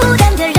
孤单的人。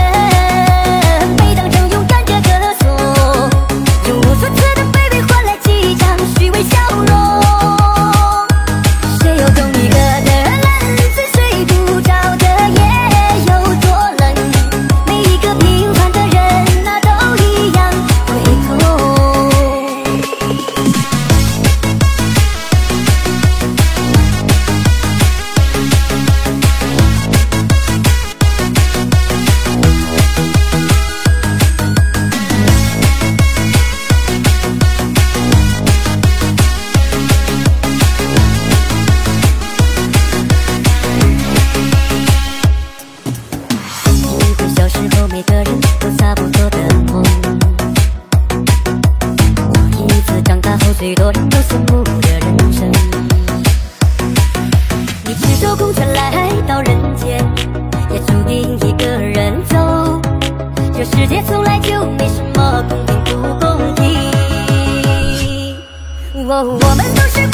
许多人都羡慕的人生。你赤手空拳来到人间，也注定一个人走。这世界从来就没什么公平不公平。我们都是